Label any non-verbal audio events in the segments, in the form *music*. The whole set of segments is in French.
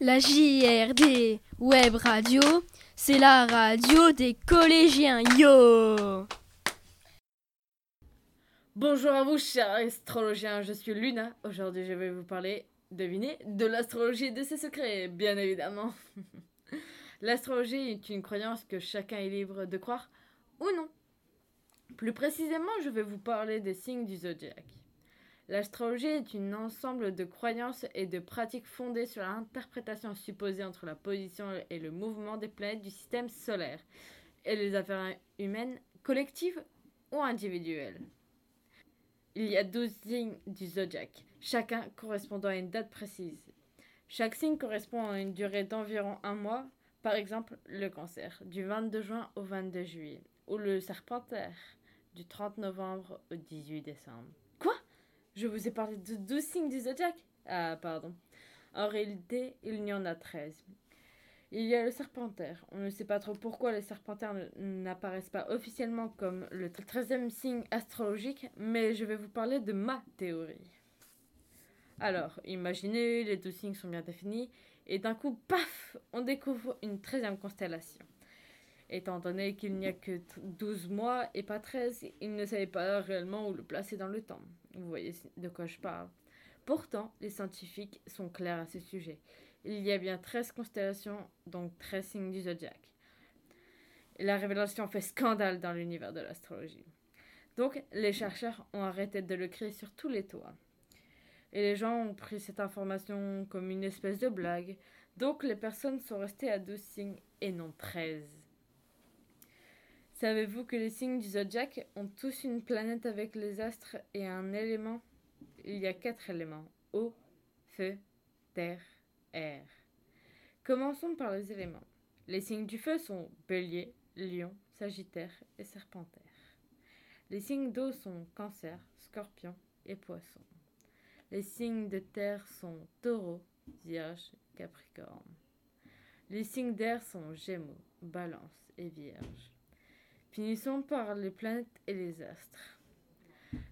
La JRD Web Radio, c'est la radio des collégiens. Yo Bonjour à vous, chers astrologiens, je suis Luna. Aujourd'hui, je vais vous parler, devinez, de l'astrologie et de ses secrets, bien évidemment. *laughs* L'astrologie est une croyance que chacun est libre de croire ou non. Plus précisément, je vais vous parler des signes du zodiaque. L'astrologie est un ensemble de croyances et de pratiques fondées sur l'interprétation supposée entre la position et le mouvement des planètes du système solaire et les affaires humaines, collectives ou individuelles. Il y a douze signes du zodiaque, chacun correspondant à une date précise. Chaque signe correspond à une durée d'environ un mois, par exemple le cancer, du 22 juin au 22 juillet, ou le serpentaire, du 30 novembre au 18 décembre. Je vous ai parlé de 12 signes du zodiaque Ah, pardon. En réalité, il y en a 13. Il y a le serpentaire. On ne sait pas trop pourquoi les serpentaires n'apparaissent pas officiellement comme le 13e signe astrologique, mais je vais vous parler de ma théorie. Alors, imaginez, les 12 signes sont bien définis, et d'un coup, paf, on découvre une 13e constellation. Étant donné qu'il n'y a que 12 mois et pas 13, ils ne savaient pas réellement où le placer dans le temps. Vous voyez de quoi je parle. Pourtant, les scientifiques sont clairs à ce sujet. Il y a bien 13 constellations, donc 13 signes du zodiaque. La révélation fait scandale dans l'univers de l'astrologie. Donc, les chercheurs ont arrêté de le crier sur tous les toits. Et les gens ont pris cette information comme une espèce de blague. Donc, les personnes sont restées à 12 signes et non 13. Savez-vous que les signes du zodiaque ont tous une planète avec les astres et un élément? Il y a quatre éléments eau, feu, terre, air. Commençons par les éléments. Les signes du feu sont bélier, lion, sagittaire et serpentaire. Les signes d'eau sont cancer, scorpion et poisson. Les signes de terre sont taureau, vierge, capricorne. Les signes d'air sont gémeaux, balance et vierge. Finissons par les planètes et les astres.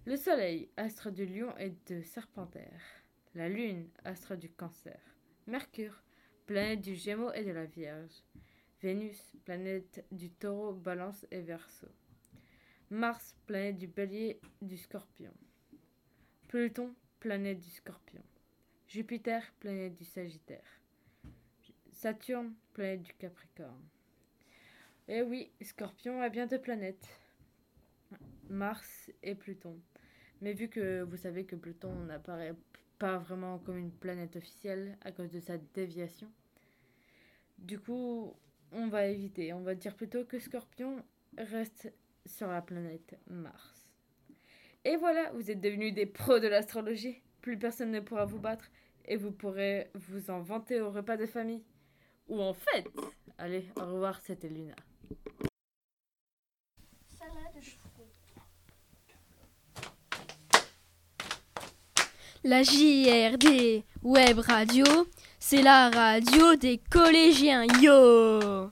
Le Soleil, astre du lion et de serpentaire. La Lune, astre du cancer. Mercure, planète du Gémeaux et de la Vierge. Vénus, planète du Taureau, Balance et Verseau. Mars, planète du Bélier, du Scorpion. Pluton, planète du Scorpion. Jupiter, planète du Sagittaire. Saturne, planète du Capricorne. Eh oui, Scorpion a bien deux planètes. Mars et Pluton. Mais vu que vous savez que Pluton n'apparaît pas vraiment comme une planète officielle à cause de sa déviation, du coup, on va éviter. On va dire plutôt que Scorpion reste sur la planète Mars. Et voilà, vous êtes devenus des pros de l'astrologie. Plus personne ne pourra vous battre et vous pourrez vous en vanter au repas de famille. Ou en fête. Allez, au revoir, c'était Luna. La JRD Web Radio, c'est la radio des collégiens. Yo